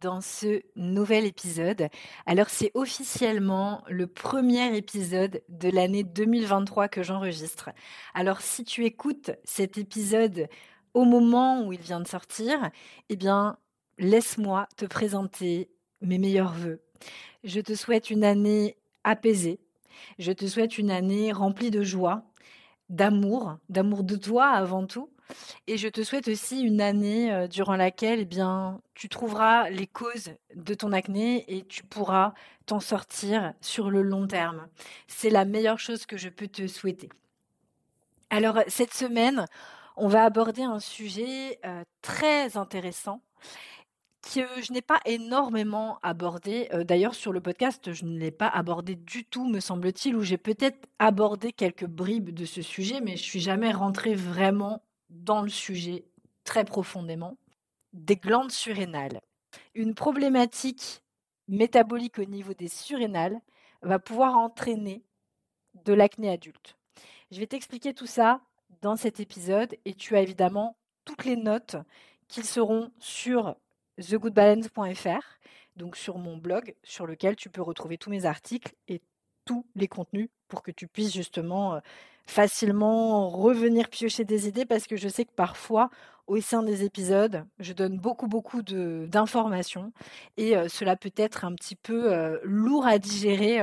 dans ce nouvel épisode. Alors c'est officiellement le premier épisode de l'année 2023 que j'enregistre. Alors si tu écoutes cet épisode au moment où il vient de sortir, eh bien laisse-moi te présenter mes meilleurs voeux. Je te souhaite une année apaisée. Je te souhaite une année remplie de joie, d'amour, d'amour de toi avant tout, et je te souhaite aussi une année euh, durant laquelle eh bien, tu trouveras les causes de ton acné et tu pourras t'en sortir sur le long terme. C'est la meilleure chose que je peux te souhaiter. Alors, cette semaine, on va aborder un sujet euh, très intéressant que je n'ai pas énormément abordé. Euh, d'ailleurs, sur le podcast, je ne l'ai pas abordé du tout, me semble-t-il, ou j'ai peut-être abordé quelques bribes de ce sujet, mais je suis jamais rentrée vraiment dans le sujet très profondément, des glandes surrénales. Une problématique métabolique au niveau des surrénales va pouvoir entraîner de l'acné adulte. Je vais t'expliquer tout ça dans cet épisode et tu as évidemment toutes les notes qui seront sur thegoodbalance.fr, donc sur mon blog sur lequel tu peux retrouver tous mes articles et tous les contenus pour que tu puisses justement facilement revenir piocher des idées parce que je sais que parfois, au sein des épisodes, je donne beaucoup, beaucoup d'informations et cela peut être un petit peu lourd à digérer.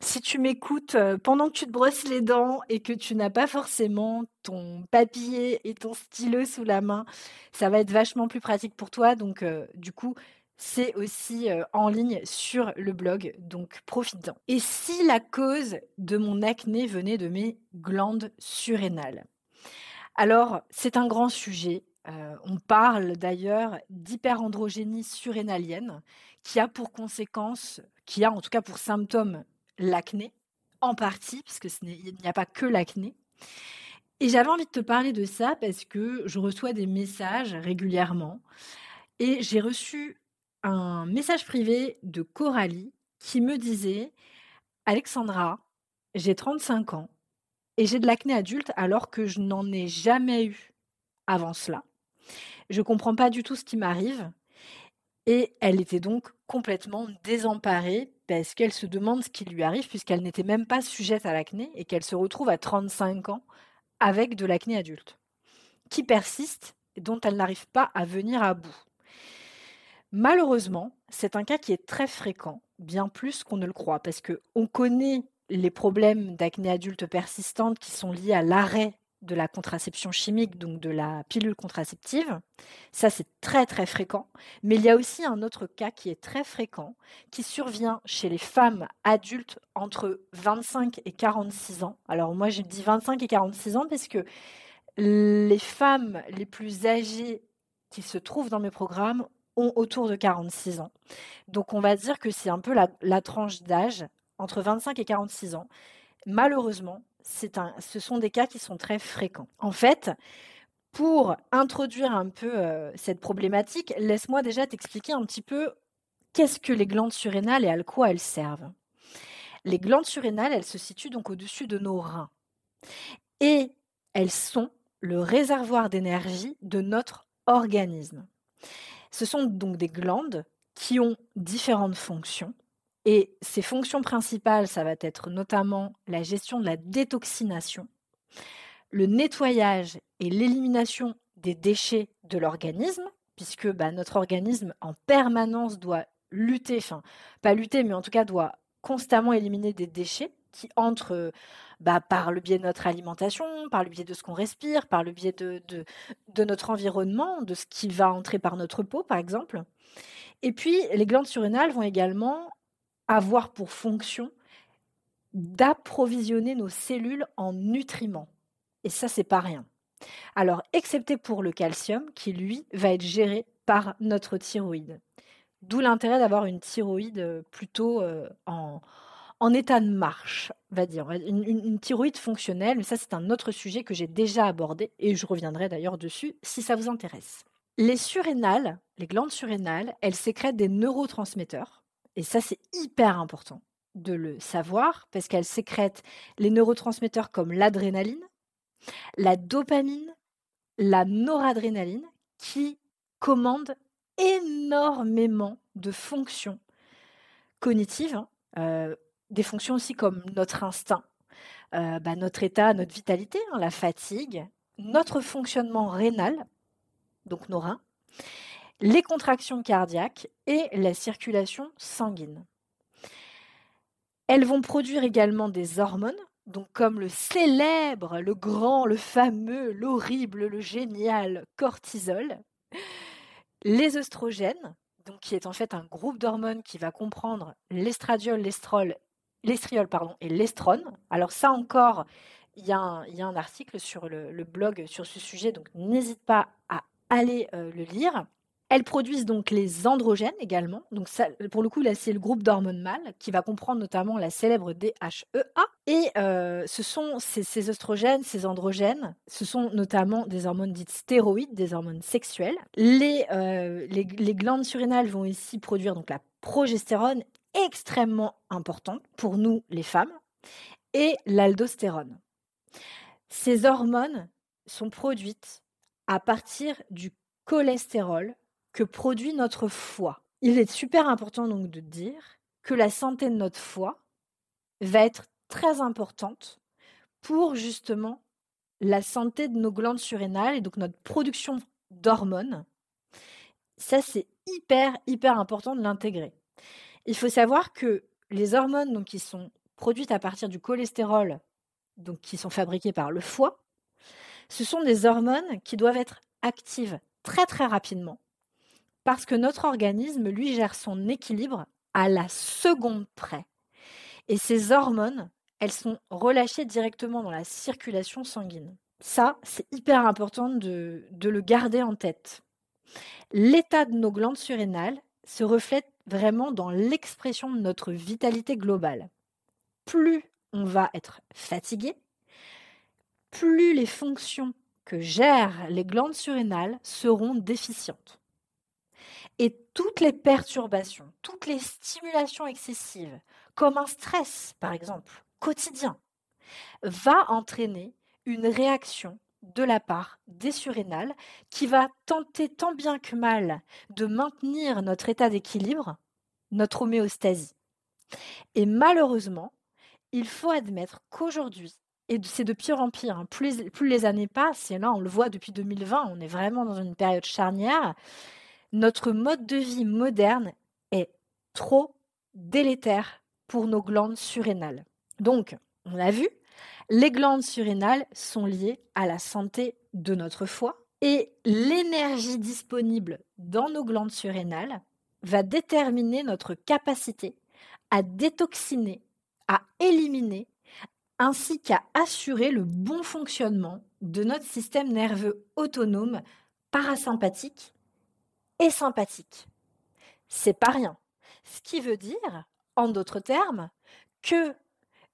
si tu m'écoutes pendant que tu te brosses les dents et que tu n'as pas forcément ton papier et ton stylo sous la main, ça va être vachement plus pratique pour toi. Donc, du coup, c'est aussi en ligne sur le blog, donc profite-en. Et si la cause de mon acné venait de mes glandes surrénales? Alors, c'est un grand sujet. on parle d'ailleurs d'hyperandrogénie surrénalienne, qui a pour conséquence, qui a en tout cas pour symptôme l'acné, en partie, puisque il n'y a pas que l'acné. Et j'avais envie de te parler de ça parce que je reçois des messages régulièrement. Et j'ai reçu un message privé de Coralie qui me disait Alexandra, j'ai 35 ans et j'ai de l'acné adulte alors que je n'en ai jamais eu avant cela. Je ne comprends pas du tout ce qui m'arrive et elle était donc complètement désemparée parce qu'elle se demande ce qui lui arrive puisqu'elle n'était même pas sujette à l'acné et qu'elle se retrouve à 35 ans avec de l'acné adulte qui persiste et dont elle n'arrive pas à venir à bout. Malheureusement, c'est un cas qui est très fréquent, bien plus qu'on ne le croit, parce qu'on connaît les problèmes d'acné adulte persistante qui sont liés à l'arrêt de la contraception chimique, donc de la pilule contraceptive. Ça, c'est très très fréquent. Mais il y a aussi un autre cas qui est très fréquent, qui survient chez les femmes adultes entre 25 et 46 ans. Alors moi, je dis 25 et 46 ans parce que les femmes les plus âgées qui se trouvent dans mes programmes ont autour de 46 ans. Donc on va dire que c'est un peu la, tranche d'âge entre 25 et 46 ans. Malheureusement, un, ce sont des cas qui sont très fréquents. En fait, pour introduire un peu euh, cette problématique, laisse-moi déjà t'expliquer un petit peu qu'est-ce que les glandes surrénales et à quoi elles servent. Les glandes surrénales, elles se situent donc au-dessus de nos reins. Et elles sont le réservoir d'énergie de notre organisme. Ce sont donc des glandes qui ont différentes fonctions. Et ces fonctions principales, ça va être notamment la gestion de la détoxination, le nettoyage et l'élimination des déchets de l'organisme, puisque bah, notre organisme en permanence doit lutter, enfin pas lutter, mais en tout cas doit constamment éliminer des déchets qui entrent bah, par le biais de notre alimentation, par le biais de ce qu'on respire, par le biais de, de, notre environnement, de ce qui va entrer par notre peau, par exemple. Et puis, les glandes surrénales vont également avoir pour fonction d'approvisionner nos cellules en nutriments. Et ça, c'est pas rien. Alors, excepté pour le calcium, qui lui va être géré par notre thyroïde. D'où l'intérêt d'avoir une thyroïde plutôt en, en état de marche, va dire. Une, une, thyroïde fonctionnelle, mais ça c'est un autre sujet que j'ai déjà abordé et je reviendrai d'ailleurs dessus si ça vous intéresse. Les surrénales, les glandes surrénales, elles sécrètent des neurotransmetteurs et ça c'est hyper important de le savoir parce qu'elles sécrètent les neurotransmetteurs comme l'adrénaline, la dopamine, la noradrénaline qui commandent énormément de fonctions cognitives, hein, euh, des fonctions aussi comme notre instinct, euh, bah, notre état, notre vitalité, hein, la fatigue, notre fonctionnement rénal, donc nos reins, les contractions cardiaques et la circulation sanguine. Elles vont produire également des hormones, donc comme le célèbre, le grand, le fameux, l'horrible, le génial cortisol, les œstrogènes, donc qui est en fait un groupe d'hormones qui va comprendre l'estradiol, l'estrol, l'estriol pardon, et l'estrone. Alors ça encore, il y, a un article sur le, blog sur ce sujet, donc n'hésite pas à aller euh, le lire. Elles produisent donc les androgènes également. Donc ça, pour le coup, là, c'est le groupe d'hormones mâles qui va comprendre notamment la célèbre DHEA. Et euh, ce sont ces, ces, oestrogènes, ces androgènes, ce sont notamment des hormones dites stéroïdes, des hormones sexuelles. Les, euh, les, les glandes surrénales vont ici produire donc la progestérone extrêmement importante pour nous les femmes et l'aldostérone. Ces hormones sont produites à partir du cholestérol que produit notre foie. Il est super important donc de dire que la santé de notre foie va être très importante pour justement la santé de nos glandes surrénales et donc notre production d'hormones. Ça, c'est hyper, hyper important de l'intégrer. Il faut savoir que les hormones donc, qui sont produites à partir du cholestérol, donc qui sont fabriquées par le foie, ce sont des hormones qui doivent être actives très très rapidement parce que notre organisme, lui, gère son équilibre à la seconde près. Et ces hormones, elles sont relâchées directement dans la circulation sanguine. Ça, c'est hyper important de, de le garder en tête. L'état de nos glandes surrénales se reflète vraiment dans l'expression de notre vitalité globale. Plus on va être fatigué, plus les fonctions que gèrent les glandes surrénales seront déficientes. Et toutes les perturbations, toutes les stimulations excessives, comme un stress par exemple, quotidien, va entraîner une réaction de la part des surrénales qui va tenter tant bien que mal de maintenir notre état d'équilibre, notre homéostasie. Et malheureusement, il faut admettre qu'aujourd'hui, et c'est de pire en pire, hein, plus, plus, les années passent, et là on le voit depuis 2020, on est vraiment dans une période charnière, notre mode de vie moderne est trop délétère pour nos glandes surrénales. Donc, on l'a vu, les glandes surrénales sont liées à la santé de notre foie et l'énergie disponible dans nos glandes surrénales va déterminer notre capacité à détoxiner, à éliminer, ainsi qu'à assurer le bon fonctionnement de notre système nerveux autonome parasympathique et sympathique. C'est pas rien. Ce qui veut dire, en d'autres termes, que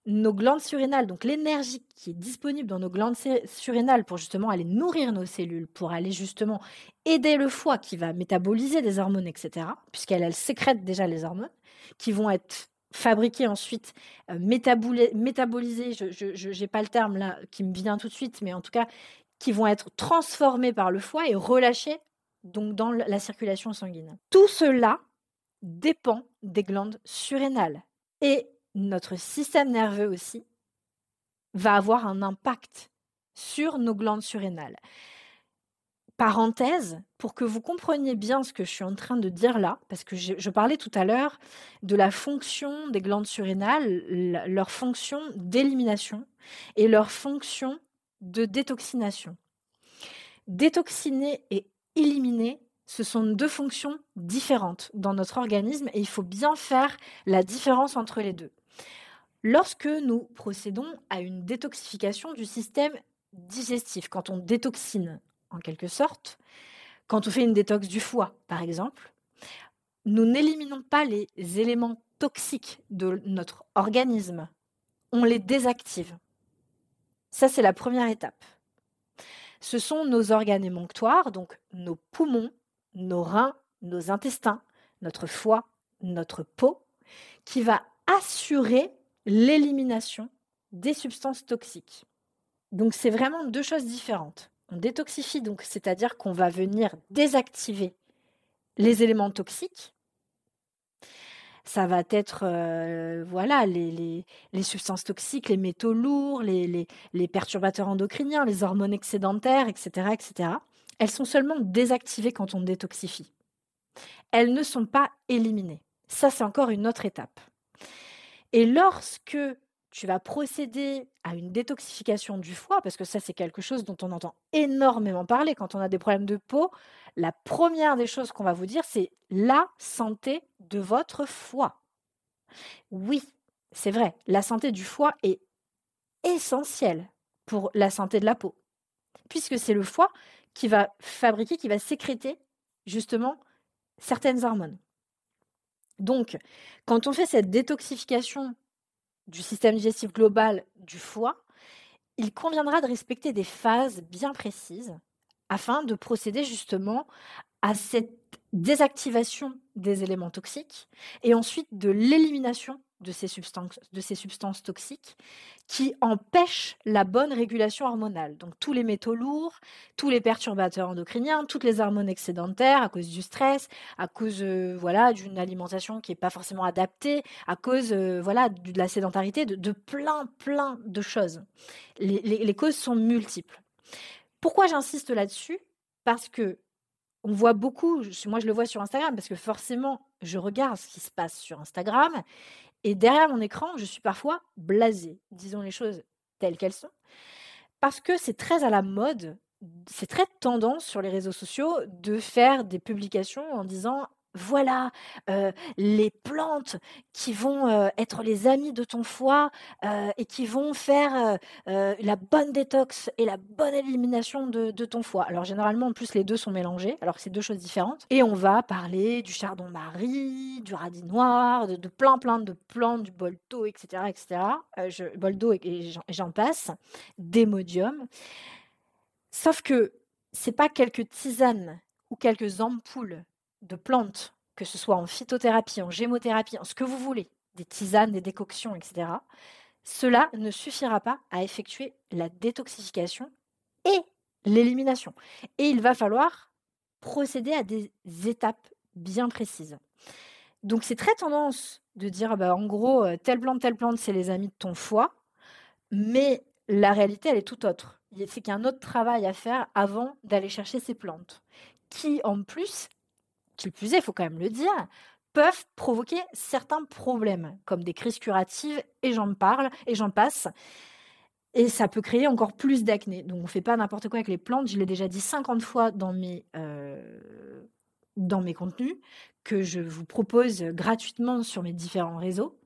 nos glandes surrénales, donc l'énergie qui est disponible dans nos glandes surrénales pour justement aller nourrir nos cellules, pour aller justement aider le foie qui va métaboliser des hormones, etc., puisqu'elle sécrète déjà les hormones, qui vont être fabriquées ensuite, euh, métabolisées, je n'ai pas le terme là qui me vient tout de suite, mais en tout cas, qui vont être transformées par le foie et relâchées donc dans la circulation sanguine. Tout cela dépend des glandes surrénales. Et notre système nerveux aussi va avoir un impact sur nos glandes surrénales. Parenthèse, pour que vous compreniez bien ce que je suis en train de dire là, parce que je, parlais tout à l'heure de la fonction des glandes surrénales, leur fonction d'élimination et leur fonction de détoxination. Détoxiner et éliminer, ce sont deux fonctions différentes dans notre organisme et il faut bien faire la différence entre les deux. Lorsque nous procédons à une détoxification du système digestif, quand on détoxine en quelque sorte, quand on fait une détox du foie par exemple, nous n'éliminons pas les éléments toxiques de notre organisme, on les désactive. Ça, c'est la première étape. Ce sont nos organes émonctoires, donc nos poumons, nos reins, nos intestins, notre foie, notre peau, qui va assurer l'élimination des substances toxiques. Donc c'est vraiment deux choses différentes. On détoxifie, donc c'est-à-dire qu'on va venir désactiver les éléments toxiques. Ça va être euh, voilà les, substances toxiques, les métaux lourds, les, les, perturbateurs endocriniens, les hormones excédentaires, etc., etc. Elles sont seulement désactivées quand on détoxifie. Elles ne sont pas éliminées. Ça, c'est encore une autre étape. Et lorsque tu vas procéder à une détoxification du foie, parce que ça c'est quelque chose dont on entend énormément parler quand on a des problèmes de peau, la première des choses qu'on va vous dire, c'est la santé de votre foie. Oui, c'est vrai, la santé du foie est essentielle pour la santé de la peau, puisque c'est le foie qui va fabriquer, qui va sécréter justement certaines hormones. Donc, quand on fait cette détoxification du système digestif global du foie, il conviendra de respecter des phases bien précises afin de procéder justement à cette désactivation des éléments toxiques et ensuite de l'élimination de ces substances, toxiques qui empêchent la bonne régulation hormonale. Donc tous les métaux lourds, tous les perturbateurs endocriniens, toutes les hormones excédentaires à cause du stress, à cause euh, voilà d'une alimentation qui n'est pas forcément adaptée, à cause euh, voilà de la sédentarité, de, plein plein de choses. les causes sont multiples. Pourquoi j'insiste là-dessus? Parce que on voit beaucoup, moi je le vois sur Instagram, parce que forcément, je regarde ce qui se passe sur Instagram, et derrière mon écran, je suis parfois blasée, disons les choses telles qu'elles sont, parce que c'est très à la mode, c'est très tendance sur les réseaux sociaux de faire des publications en disant voilà les plantes qui vont être les amis de ton foie et qui vont faire la bonne détox et la bonne élimination de, ton foie. Alors généralement, en plus, les deux sont mélangés, alors que c'est deux choses différentes. Et on va parler du chardon-marie, du radis noir, de, plein plein de plantes, du boldo, etc. etc. je, boldo et, j'en passe, d'hémodium. Sauf que c'est pas quelques tisanes ou quelques ampoules de plantes, que ce soit en phytothérapie, en gémothérapie, en ce que vous voulez, des tisanes, des décoctions, etc., cela ne suffira pas à effectuer la détoxification et l'élimination. Et il va falloir procéder à des étapes bien précises. Donc c'est très tendance de dire, bah, en gros, euh, telle plante, telle plante, c'est les amis de ton foie, mais la réalité, elle est tout autre. C'est qu'il y a un autre travail à faire avant d'aller chercher ces plantes, qui en plus qui plus il faut quand même le dire, peuvent provoquer certains problèmes, comme des crises curatives, et j'en parle, et j'en passe. Et ça peut créer encore plus d'acné. Donc on ne fait pas n'importe quoi avec les plantes. Je l'ai déjà dit 50 fois dans mes, euh, dans mes contenus, que je vous propose gratuitement sur mes différents réseaux.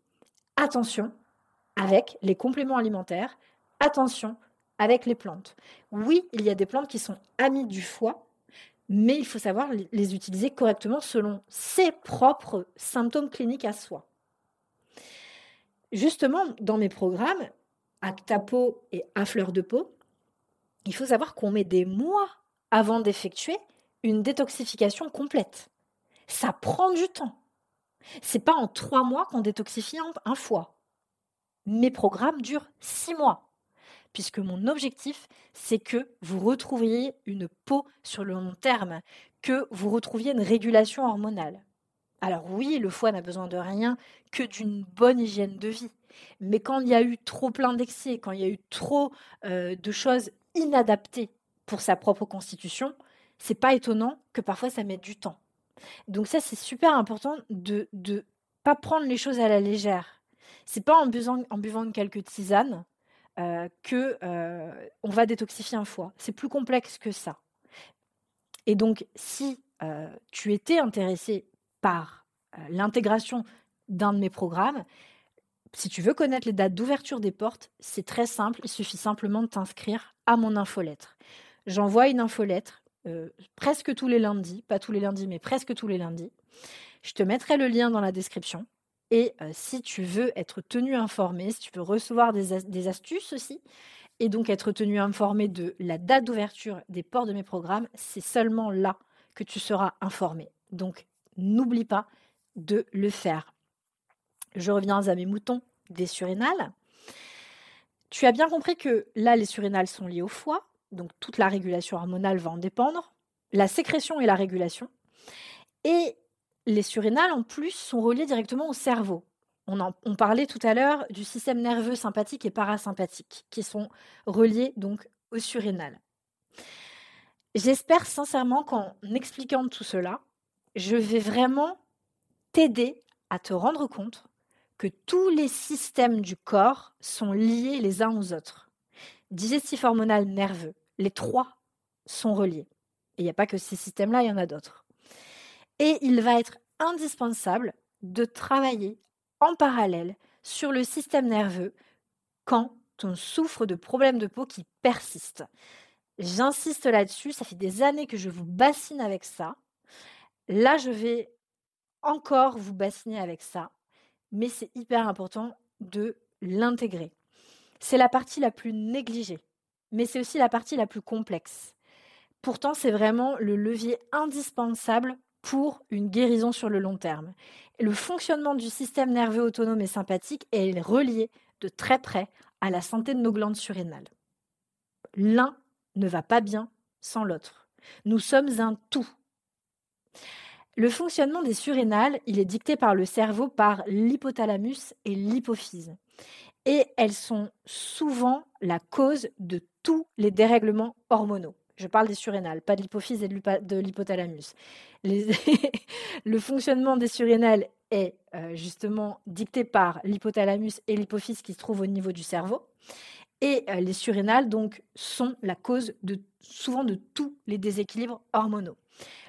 Attention avec les compléments alimentaires. Attention avec les plantes. Oui, il y a des plantes qui sont amies du foie, mais il faut savoir les utiliser correctement selon ses propres symptômes cliniques à soi. Justement, dans mes programmes, à ta peau et à fleur de peau, il faut savoir qu'on met des mois avant d'effectuer une détoxification complète. Ça prend du temps. C'est pas en trois mois qu'on détoxifie un foie. Mes programmes durent six mois puisque mon objectif, c'est que vous retrouviez une peau sur le long terme, que vous retrouviez une régulation hormonale. Alors oui, le foie n'a besoin de rien que d'une bonne hygiène de vie. Mais quand il y a eu trop plein d'excès, quand il y a eu trop euh, de choses inadaptées pour sa propre constitution, c'est pas étonnant que parfois ça mette du temps. Donc ça, c'est super important de ne pas prendre les choses à la légère. C'est pas en buvant, en buvant quelques tisanes euh, que euh, on va détoxifier un foie. C'est plus complexe que ça. Et donc, si euh, tu étais intéressé par l'intégration d'un de mes programmes, si tu veux connaître les dates d'ouverture des portes, c'est très simple. Il suffit simplement de t'inscrire à mon infolettre. J'envoie une infolettre presque tous les lundis, pas tous les lundis, mais presque tous les lundis. Je te mettrai le lien dans la description. Et si tu veux être tenu informé, si tu veux recevoir des, astuces aussi, et donc être tenu informé de la date d'ouverture des ports de mes programmes, c'est seulement là que tu seras informé. Donc n'oublie pas de le faire. Je reviens à mes moutons des surrénales. Tu as bien compris que là, les surrénales sont liées au foie, donc toute la régulation hormonale va en dépendre, la sécrétion et la régulation. Et les surrénales, en plus, sont reliées directement au cerveau. On, parlait tout à l'heure du système nerveux sympathique et parasympathique, qui sont reliés donc aux surrénales. J'espère sincèrement qu'en expliquant tout cela, je vais vraiment t'aider à te rendre compte que tous les systèmes du corps sont liés les uns aux autres. Digestif hormonal nerveux, les trois sont reliés. Et il n'y a pas que ces systèmes-là, il y en a d'autres. Et il va être indispensable de travailler en parallèle sur le système nerveux quand on souffre de problèmes de peau qui persistent. J'insiste là-dessus, ça fait des années que je vous bassine avec ça. Là, je vais encore vous bassiner avec ça, mais c'est hyper important de l'intégrer. C'est la partie la plus négligée, mais c'est aussi la partie la plus complexe. Pourtant, c'est vraiment le levier indispensable pour une guérison sur le long terme. Le fonctionnement du système nerveux autonome et sympathique est relié de très près à la santé de nos glandes surrénales. L'un ne va pas bien sans l'autre. Nous sommes un tout. Le fonctionnement des surrénales, il est dicté par le cerveau, par l'hypothalamus et l'hypophyse. Et elles sont souvent la cause de tous les dérèglements hormonaux. Je parle des surrénales, pas de l'hypophyse et de l'hypothalamus. le fonctionnement des surrénales est euh, justement dicté par l'hypothalamus et l'hypophyse qui se trouvent au niveau du cerveau. Et euh, les surrénales, donc, sont la cause de, souvent de tous les déséquilibres hormonaux.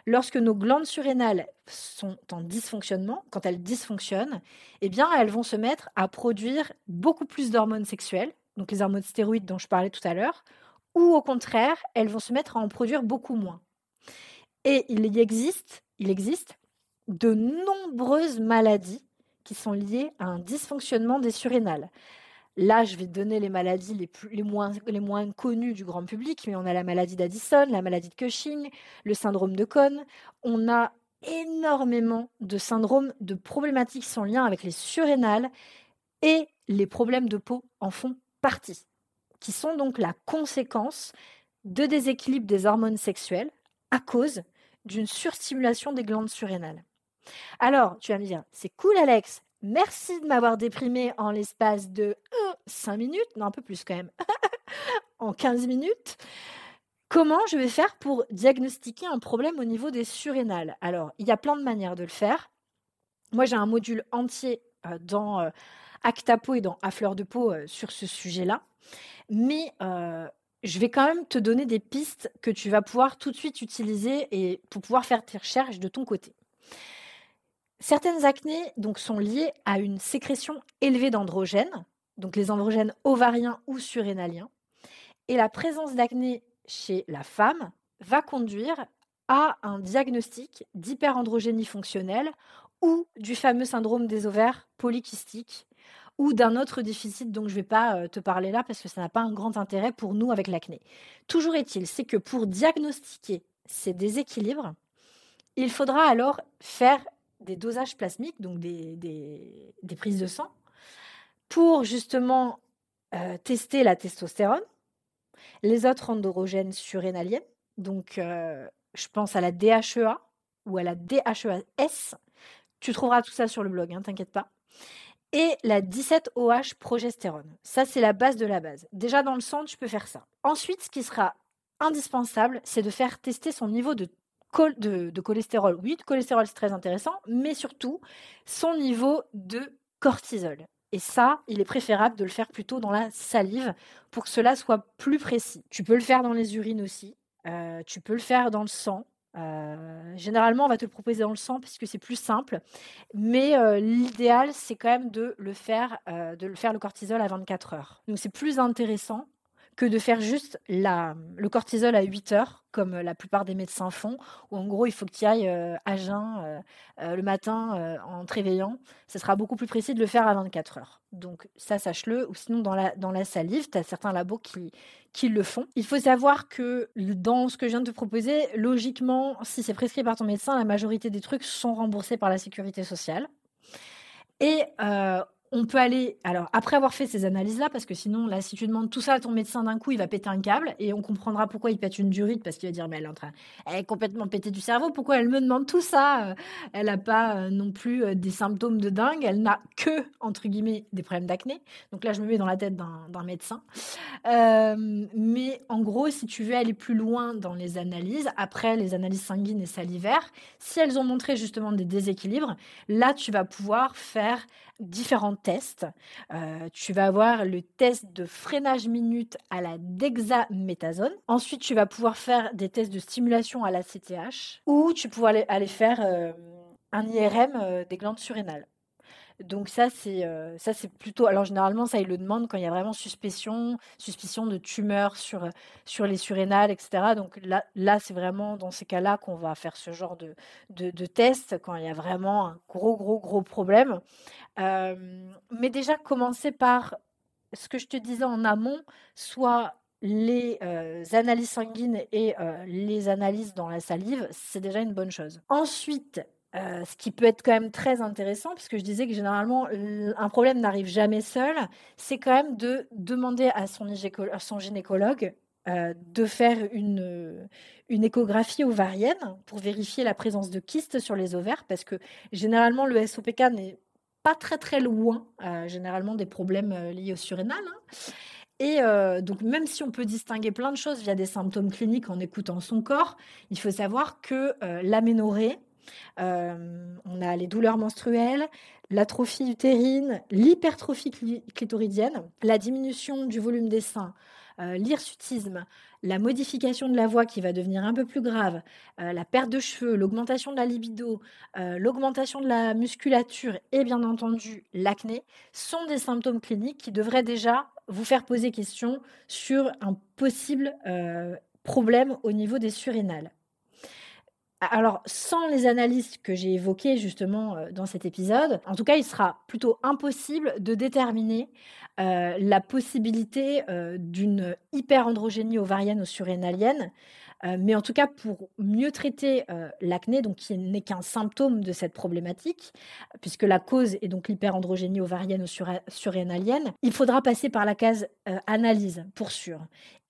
Lorsque nos glandes surrénales sont en dysfonctionnement, quand elles dysfonctionnent, eh bien, elles vont se mettre à produire beaucoup plus d'hormones sexuelles, donc les hormones stéroïdes dont je parlais tout à l'heure, ou au contraire, elles vont se mettre à en produire beaucoup moins. Et il y existe, il existe de nombreuses maladies qui sont liées à un dysfonctionnement des surrénales. Là, je vais donner les maladies les, moins, les moins connues du grand public, mais on a la maladie d'Addison, la maladie de Cushing, le syndrome de Cohn. On a énormément de syndromes, de problématiques sans lien avec les surrénales et les problèmes de peau en font partie qui sont donc la conséquence de déséquilibre des hormones sexuelles à cause d'une surstimulation des glandes surrénales. Alors, tu vas me dire, c'est cool Alex, merci de m'avoir déprimé en l'espace de 5 minutes, non un peu plus quand même, en 15 minutes. Comment je vais faire pour diagnostiquer un problème au niveau des surrénales? Alors, il y a plein de manières de le faire. Moi, j'ai un module entier euh, dans euh, Actapo et dans À fleur de peau euh, sur ce sujet-là. Mais je vais quand même te donner des pistes que tu vas pouvoir tout de suite utiliser et pour pouvoir faire tes recherches de ton côté. Certaines acnées donc, sont liées à une sécrétion élevée d'androgènes, donc les androgènes ovariens ou surrénaliens. Et la présence d'acné chez la femme va conduire à un diagnostic d'hyperandrogénie fonctionnelle ou du fameux syndrome des ovaires polykystiques ou d'un autre déficit dont je ne vais pas euh, te parler là parce que ça n'a pas un grand intérêt pour nous avec l'acné. Toujours est-il, c'est que pour diagnostiquer ces déséquilibres, il faudra alors faire des dosages plasmiques, donc des, prises de sang, pour justement euh, tester la testostérone, les autres androgènes surrénaliennes, donc euh, je pense à la DHEA ou à la DHEAS. Tu trouveras tout ça sur le blog, hein, t'inquiète pas et la 17-OH progestérone. Ça, c'est la base de la base. Déjà dans le sang, tu peux faire ça. Ensuite, ce qui sera indispensable, c'est de faire tester son niveau de, cholestérol. Oui, de cholestérol, c'est très intéressant, mais surtout son niveau de cortisol. Et ça, il est préférable de le faire plutôt dans la salive pour que cela soit plus précis. Tu peux le faire dans les urines aussi. Euh, tu peux le faire dans le sang. Euh, généralement, on va te le proposer dans le sang puisque c'est plus simple. Mais euh, l'idéal, c'est quand même de le faire, euh, de le faire le cortisol à 24 heures. Donc c'est plus intéressant que de faire juste la, le cortisol à 8 heures, comme la plupart des médecins font, où en gros il faut que tu ailles euh, à jeun euh, le matin en te réveillant. Ce sera beaucoup plus précis de le faire à 24 heures. Donc ça, sache-le. Ou sinon, dans la, dans la salive, tu as certains labos qui, qui le font. Il faut savoir que dans ce que je viens de te proposer, logiquement, si c'est prescrit par ton médecin, la majorité des trucs sont remboursés par la sécurité sociale. Et euh, on peut aller, alors après avoir fait ces analyses-là, parce que sinon, là, si tu demandes tout ça à ton médecin d'un coup, il va péter un câble et on comprendra pourquoi il pète une durite, parce qu'il va dire, mais elle est en train, complètement pétée du cerveau, pourquoi elle me demande tout ça? Euh, Elle n'a pas euh, non plus euh, des symptômes de dingue, elle n'a que, entre guillemets, des problèmes d'acné. Donc là, je me mets dans la tête d'un médecin. mais en gros, si tu veux aller plus loin dans les analyses, après les analyses sanguines et salivaires, si elles ont montré justement des déséquilibres, là, tu vas pouvoir faire différents tests. Euh, tu vas avoir le test de freinage minute à la dexaméthasone. Ensuite, tu vas pouvoir faire des tests de stimulation à la CTH ou tu pourras aller, faire euh, un IRM euh, des glandes surrénales. Donc ça, c'est euh, ça c'est plutôt. Alors généralement, ça, il le demande quand il y a vraiment suspicion, suspicion de tumeur sur, sur les surrénales, etc. Donc là, là c'est vraiment dans ces cas-là qu'on va faire ce genre de, de, de, test quand il y a vraiment un gros, gros, gros problème. Euh, mais déjà, commencer par ce que je te disais en amont, soit les euh, analyses sanguines et les analyses dans la salive, c'est déjà une bonne chose. Ensuite, euh, ce qui peut être quand même très intéressant, puisque je disais que généralement, un problème n'arrive jamais seul, c'est quand même de demander à son, gynécologue euh, de faire une, une échographie ovarienne pour vérifier la présence de kystes sur les ovaires, parce que généralement, le SOPK n'est pas très très loin, euh, généralement, des problèmes liés au surrénal. Hein. Et donc, même si on peut distinguer plein de choses via des symptômes cliniques en écoutant son corps, il faut savoir que l'aménorrhée, euh, on a les douleurs menstruelles, l'atrophie utérine, l'hypertrophie clitoridienne, la diminution du volume des seins, euh, l'hirsutisme, la modification de la voix qui va devenir un peu plus grave, euh, la perte de cheveux, l'augmentation de la libido, l'augmentation de la musculature et bien entendu l'acné sont des symptômes cliniques qui devraient déjà vous faire poser question sur un possible problème au niveau des surrénales. Alors, sans les analyses que j'ai évoquées justement euh, dans cet épisode, en tout cas, il sera plutôt impossible de déterminer euh, la possibilité euh, d'une hyperandrogénie ovarienne ou surrénalienne euh, mais en tout cas, pour mieux traiter euh, l'acné, donc qui n'est qu'un symptôme de cette problématique, puisque la cause est donc l'hyperandrogénie ovarienne ou surrénalienne, il faudra passer par la case euh, analyse, pour sûr.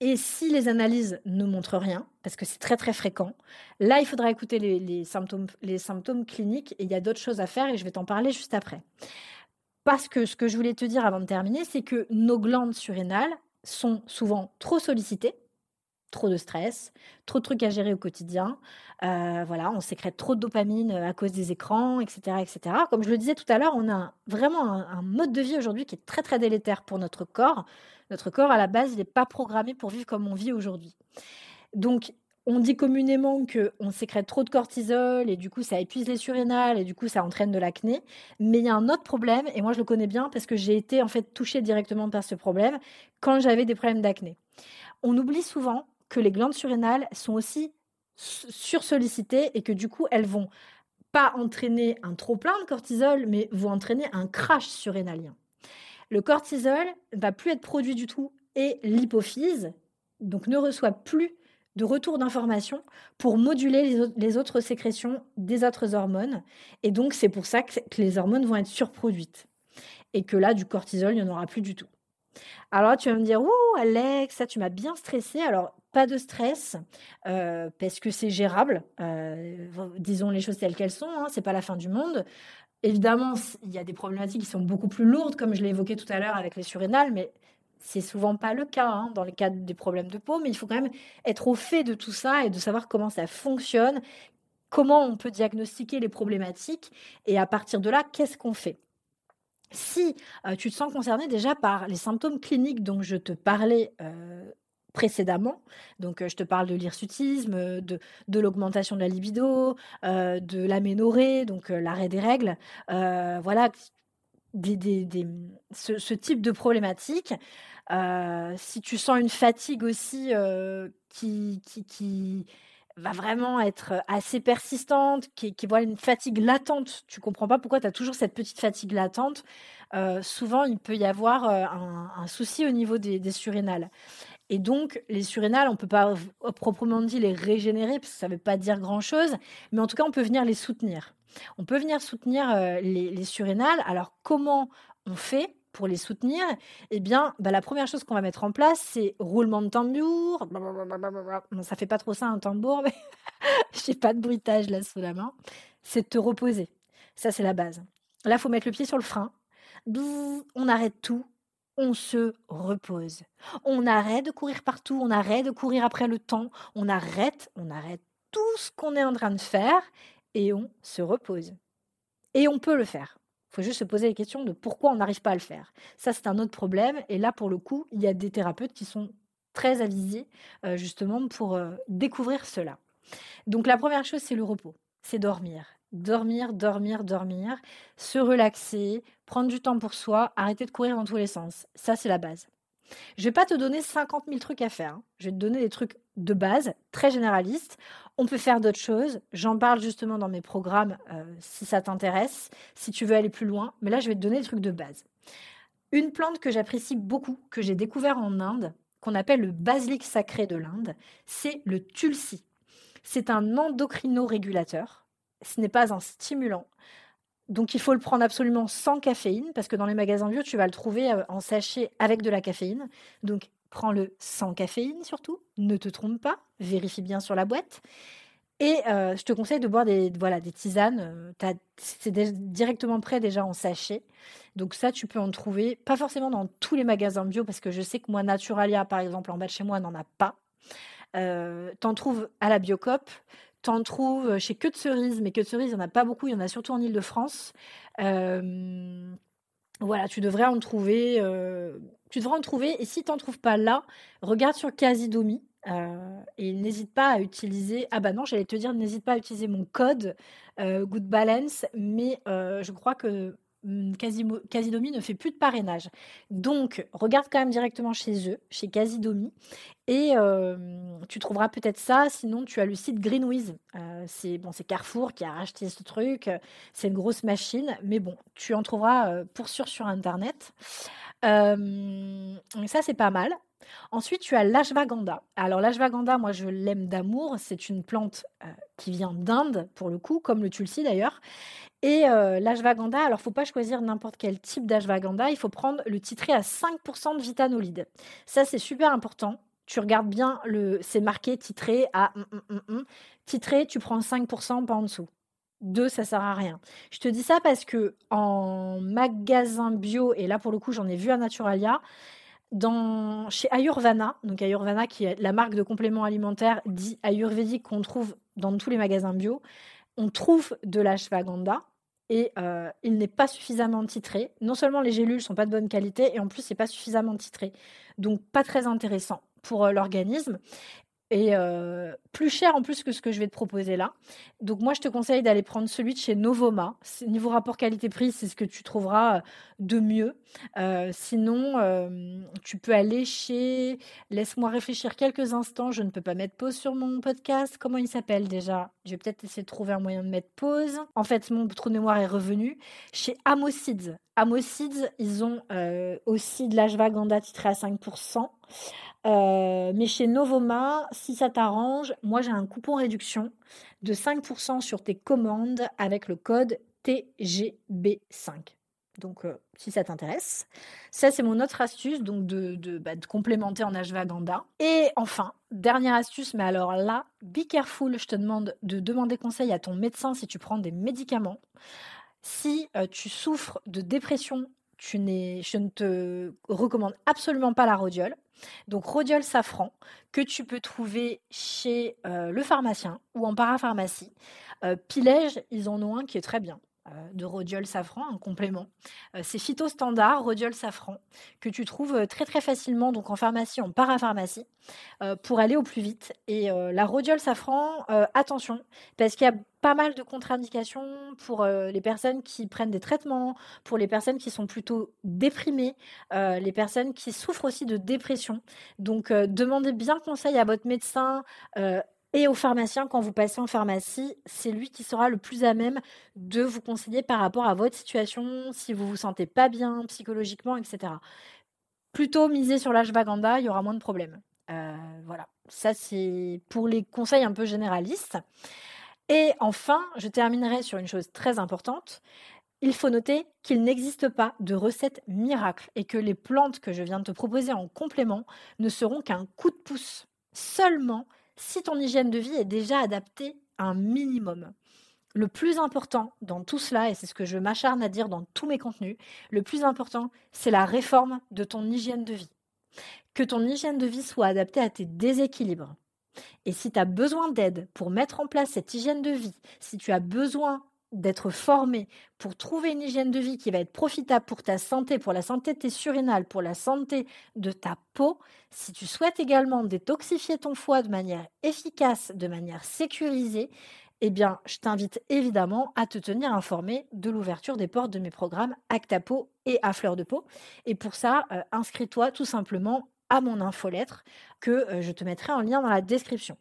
Et si les analyses ne montrent rien, parce que c'est très très fréquent, là, il faudra écouter les, symptômes, les symptômes cliniques, et il y a d'autres choses à faire, et je vais t'en parler juste après. Parce que ce que je voulais te dire avant de terminer, c'est que nos glandes surrénales sont souvent trop sollicitées trop de stress, trop de trucs à gérer au quotidien. Euh, voilà, on sécrète trop de dopamine euh, à cause des écrans, etc., etc. Comme je le disais tout à l'heure, on a vraiment un, mode de vie aujourd'hui qui est très très délétère pour notre corps. Notre corps, à la base, il n'est pas programmé pour vivre comme on vit aujourd'hui. Donc, on dit communément que on sécrète trop de cortisol et du coup ça épuise les surrénales et du coup ça entraîne de l'acné. Mais il y a un autre problème et moi je le connais bien parce que j'ai été en fait touchée directement par ce problème quand j'avais des problèmes d'acné. On oublie souvent que les glandes surrénales sont aussi sursollicitées et que du coup, elles vont pas entraîner un trop plein de cortisol, mais vont entraîner un crash surrénalien. Le cortisol va plus être produit du tout et l'hypophyse donc ne reçoit plus de retour d'information pour moduler les, autres sécrétions des autres hormones. Et donc, c'est pour ça que, les hormones vont être surproduites. Et que là, du cortisol, il n'y en aura plus du tout. Alors, tu vas me dire, ouh, Alex, ça, tu m'as bien stressé. Alors, pas de stress, euh, parce que c'est gérable. Euh, disons les choses telles qu'elles sont, hein, c'est pas la fin du monde. Évidemment, il y a des problématiques qui sont beaucoup plus lourdes, comme je l'ai évoqué tout à l'heure avec les surrénales, mais c'est souvent pas le cas hein, dans le cadre des problèmes de peau. Mais il faut quand même être au fait de tout ça et de savoir comment ça fonctionne, comment on peut diagnostiquer les problématiques, et à partir de là, qu'est-ce qu'on fait si euh, tu te sens concerné déjà par les symptômes cliniques dont je te parlais précédemment. Donc, je te parle de l'hirsutisme, de, l'augmentation de la libido, de l'aménorrhée, donc l'arrêt des règles. voilà, ce, type de problématique. si tu sens une fatigue aussi qui, va vraiment être assez persistante, qui, voit une fatigue latente, tu comprends pas pourquoi tu as toujours cette petite fatigue latente, souvent il peut y avoir un, souci au niveau des, surrénales. Et donc, les surrénales, on ne peut pas proprement dit les régénérer, parce que ça ne veut pas dire grand-chose, mais en tout cas, on peut venir les soutenir. On peut venir soutenir les surrénales. Alors, comment on fait pour les soutenir, eh bien, bah, la première chose qu'on va mettre en place, c'est roulement de tambour. Bon, ça fait pas trop ça un tambour, mais j'ai pas de bruitage là sous la main. C'est te reposer. Ça, c'est la base. Là, faut mettre le pied sur le frein. On arrête tout. On se repose. On arrête de courir partout. On arrête de courir après le temps. On arrête, on arrête tout ce qu'on est en train de faire et on se repose. Et on peut le faire. Il faut juste se poser la question de pourquoi on n'arrive pas à le faire. Ça, c'est un autre problème. Et là, pour le coup, il y a des thérapeutes qui sont très avisés euh, justement pour euh, découvrir cela. Donc la première chose, c'est le repos, c'est dormir. Dormir, dormir, dormir, se relaxer, prendre du temps pour soi, arrêter de courir dans tous les sens. Ça, c'est la base. Je vais pas te donner 50 000 trucs à faire. Hein. Je vais te donner des trucs de base, très généralistes. On peut faire d'autres choses. J'en parle justement dans mes programmes euh, si ça t'intéresse, si tu veux aller plus loin. Mais là, je vais te donner des trucs de base. Une plante que j'apprécie beaucoup, que j'ai découvert en Inde, qu'on appelle le basilic sacré de l'Inde, c'est le tulsi. C'est un endocrino-régulateur. Ce n'est pas un stimulant. Donc il faut le prendre absolument sans caféine, parce que dans les magasins bio, tu vas le trouver euh, en sachet avec de la caféine. Donc prends-le sans caféine surtout, ne te trompe pas, vérifie bien sur la boîte. Et euh, je te conseille de boire des, voilà, des tisanes. Euh, c'est directement prêt déjà en sachet. Donc ça, tu peux en trouver, pas forcément dans tous les magasins bio, parce que je sais que moi, Naturalia, par exemple, en bas de chez moi, n'en a pas. T'en trouves à la Biocop, t'en trouves chez Que de Cerises, mais Que de Cerises, il n'y en a pas beaucoup, il y en a surtout en Ile-de-France. Euh, voilà, tu devrais en trouver. Euh, tu devrais en trouver. Et si tu n'en trouves pas là, regarde sur Casidomi. Euh, et n'hésite pas à utiliser. Ah bah non, j'allais te dire, n'hésite pas à utiliser mon code euh, Good Balance, mais je crois que Casidomi ne fait plus de parrainage. Donc, regarde quand même directement chez eux, chez Casidomi, et tu trouveras peut-être ça. Sinon, tu as le site Greenwiz. c'est bon, c'est Carrefour qui a racheté ce truc. C'est une grosse machine, mais bon, tu en trouveras pour sûr sur Internet. ça, c'est pas mal. Ensuite, tu as l'ashwagandha. Alors l'ashwagandha, moi je l'aime d'amour. C'est une plante qui vient d'Inde pour le coup, comme le tulsi d'ailleurs. Et euh, l'ashwagandha, alors faut pas choisir n'importe quel type d'ashwagandha, il faut prendre le titré à 5% de vitanolide. Ça c'est super important. Tu regardes bien le, c'est marqué titré à mm, mm, mm, titré, tu prends 5% pas en dessous. Deux, ça sert à rien. Je te dis ça parce que en magasin bio, et là pour le coup j'en ai vu à Naturalia, dans, chez Ayurvana, donc Ayurvana qui est la marque de compléments alimentaires dit ayurvédique qu'on trouve dans tous les magasins bio, on trouve de l'ashwagandha et euh, il n'est pas suffisamment titré. Non seulement les gélules sont pas de bonne qualité et en plus c'est pas suffisamment titré. Donc pas très intéressant pour euh, l'organisme et plus cher en plus que ce que je vais te proposer là. Donc moi, je te conseille d'aller prendre celui de chez Novoma. Niveau rapport qualité-prix, c'est ce que tu trouveras de mieux. sinon, tu peux aller chez... Laisse-moi réfléchir quelques instants. Je ne peux pas mettre pause sur mon podcast. Comment il s'appelle déjà? Je vais peut-être essayer de trouver un moyen de mettre pause. En fait, mon trou de mémoire est revenu. Chez Amosids. Amosids, ils ont aussi de l'ashwagandha titré à 5%. Mais chez Novoma, si ça t'arrange, moi j'ai un coupon réduction de 5% sur tes commandes avec le code TGB5. Donc, si ça t'intéresse. Ça, c'est mon autre astuce, donc de, bah, complémenter en ashwagandha. Et enfin, dernière astuce, mais alors là, be careful, je te demande de demander conseil à ton médecin si tu prends des médicaments. Si tu souffres de dépression, je ne te recommande absolument pas la rhodiole. Donc rhodiol safran que tu peux trouver chez euh, le pharmacien ou en parapharmacie. Euh, Pilège, ils en ont un qui est très bien. De rhodiol safran, un complément. c'est phyto standard rhodiol safran que tu trouves très très facilement donc en pharmacie, en parapharmacie, pour aller au plus vite. Et la rhodiol safran, attention, parce qu'il y a pas mal de contre-indications pour les personnes qui prennent des traitements, pour les personnes qui sont plutôt déprimées, les personnes qui souffrent aussi de dépression. Donc, demandez bien conseil à votre médecin et au pharmacien quand vous passez en pharmacie. C'est lui qui sera le plus à même de vous conseiller par rapport à votre situation, si vous vous sentez pas bien psychologiquement, etc. Plutôt miser sur l'ashwagandha, il y aura moins de problèmes. voilà, ça c'est pour les conseils un peu généralistes. Et enfin, je terminerai sur une chose très importante. Il faut noter qu'il n'existe pas de recette miracle et que les plantes que je viens de te proposer en complément ne seront qu'un coup de pouce seulement si ton hygiène de vie est déjà adaptée à un minimum. Le plus important dans tout cela, et c'est ce que je m'acharne à dire dans tous mes contenus, le plus important, c'est la réforme de ton hygiène de vie. Que ton hygiène de vie soit adaptée à tes déséquilibres. Et si tu as besoin d'aide pour mettre en place cette hygiène de vie, si tu as besoin d'être formé pour trouver une hygiène de vie qui va être profitable pour ta santé, pour la santé de tes surrénales, pour la santé de ta peau, si tu souhaites également détoxifier ton foie de manière efficace, de manière sécurisée, eh bien, je t'invite évidemment à te tenir informé de l'ouverture des portes de mes programmes Actapo et à fleur de peau. Et pour ça, euh, inscris-toi tout simplement à mon infolettre que euh, je te mettrai en lien dans la description.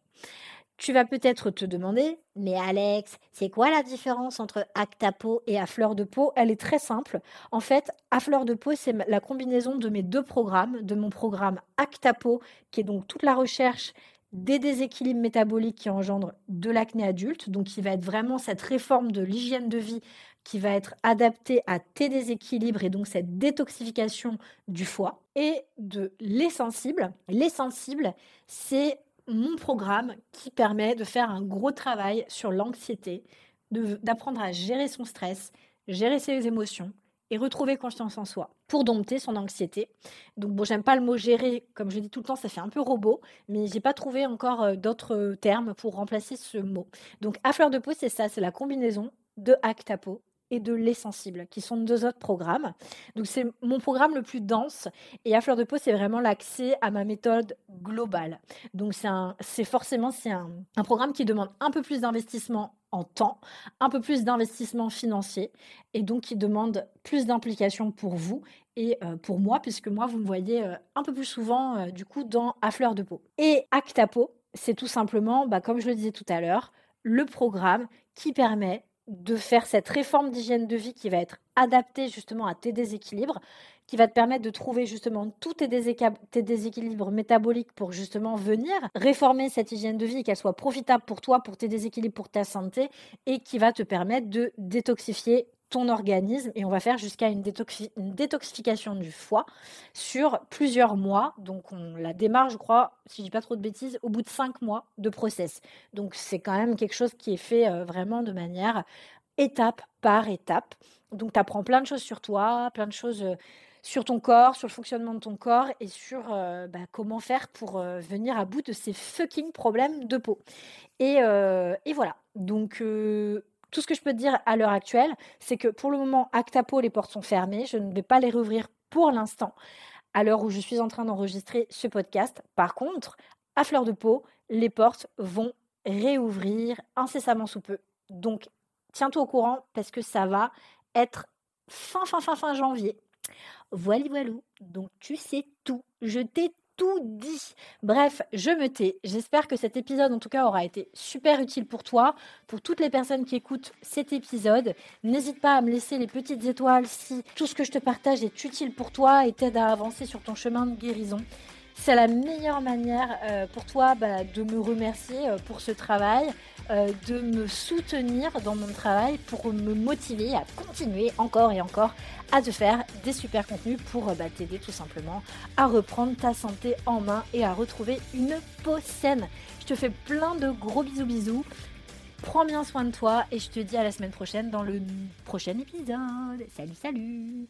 Tu vas peut-être te demander, mais Alex, c'est quoi la différence entre Actapo et à fleur de peau? Elle est très simple. En fait, à fleur de peau, c'est la combinaison de mes deux programmes, de mon programme Actapo, qui est donc toute la recherche des déséquilibres métaboliques qui engendrent de l'acné adulte, donc qui va être vraiment cette réforme de l'hygiène de vie qui va être adaptée à tes déséquilibres et donc cette détoxification du foie, et de l'essentible. L'essentible, c'est mon programme qui permet de faire un gros travail sur l'anxiété, d'apprendre à gérer son stress, gérer ses émotions et retrouver confiance en soi pour dompter son anxiété. Donc bon, j'aime pas le mot gérer, comme je dis tout le temps, ça fait un peu robot, mais j'ai pas trouvé encore euh, d'autres termes pour remplacer ce mot. Donc à fleur de peau, c'est ça, c'est la combinaison de Actapo et de l'essentible, qui sont deux autres programmes. Donc c'est mon programme le plus dense et à fleur de peau, c'est vraiment l'accès à ma méthode globale. Donc c'est forcément c'est un, un programme qui demande un peu plus d'investissement en temps, un peu plus d'investissement financier et donc qui demande plus d'implication pour vous et euh, pour moi, puisque moi, vous me voyez euh, un peu plus souvent euh, du coup dans À fleur de peau. Et Actapo, c'est tout simplement, bah, comme je le disais tout à l'heure, le programme qui permet de faire cette réforme d'hygiène de vie qui va être adaptée justement à tes déséquilibres, qui va te permettre de trouver justement tous tes, déséquilibres métaboliques pour justement venir réformer cette hygiène de vie et qu'elle soit profitable pour toi, pour tes déséquilibres, pour ta santé, et qui va te permettre de détoxifier ton organisme et on va faire jusqu'à une, détoxification du foie sur plusieurs mois. Donc on la démarre, je crois, si je dis pas trop de bêtises, au bout de cinq mois de process. Donc c'est quand même quelque chose qui est fait euh, vraiment de manière étape par étape. Donc tu apprends plein de choses sur toi, plein de choses euh, sur ton corps, sur le fonctionnement de ton corps et sur euh, bah, comment faire pour venir à bout de ces fucking problèmes de peau. Et, et voilà. Donc tout ce que je peux te dire à l'heure actuelle, c'est que pour le moment, Actapo, les portes sont fermées. Je ne vais pas les rouvrir pour l'instant, à l'heure où je suis en train d'enregistrer ce podcast. Par contre, à fleur de peau, les portes vont réouvrir incessamment sous peu. Donc, tiens-toi au courant parce que ça va être fin, fin, fin, fin janvier. Voilà, voilà. Donc, tu sais tout. Je t'ai dit. Bref, je me tais. J'espère que cet épisode, en tout cas, aura été super utile pour toi, pour toutes les personnes qui écoutent cet épisode. N'hésite pas à me laisser les petites étoiles si tout ce que je te partage est utile pour toi et t'aide à avancer sur ton chemin de guérison. C'est la meilleure manière euh, pour toi bah, de me remercier euh, pour ce travail, euh, de me soutenir dans mon travail pour me motiver à continuer encore et encore à te faire des super contenus pour bah, t'aider tout simplement à reprendre ta santé en main et à retrouver une peau saine. Je te fais plein de gros bisous bisous. Prends bien soin de toi et je te dis à la semaine prochaine dans le prochain épisode. Salut salut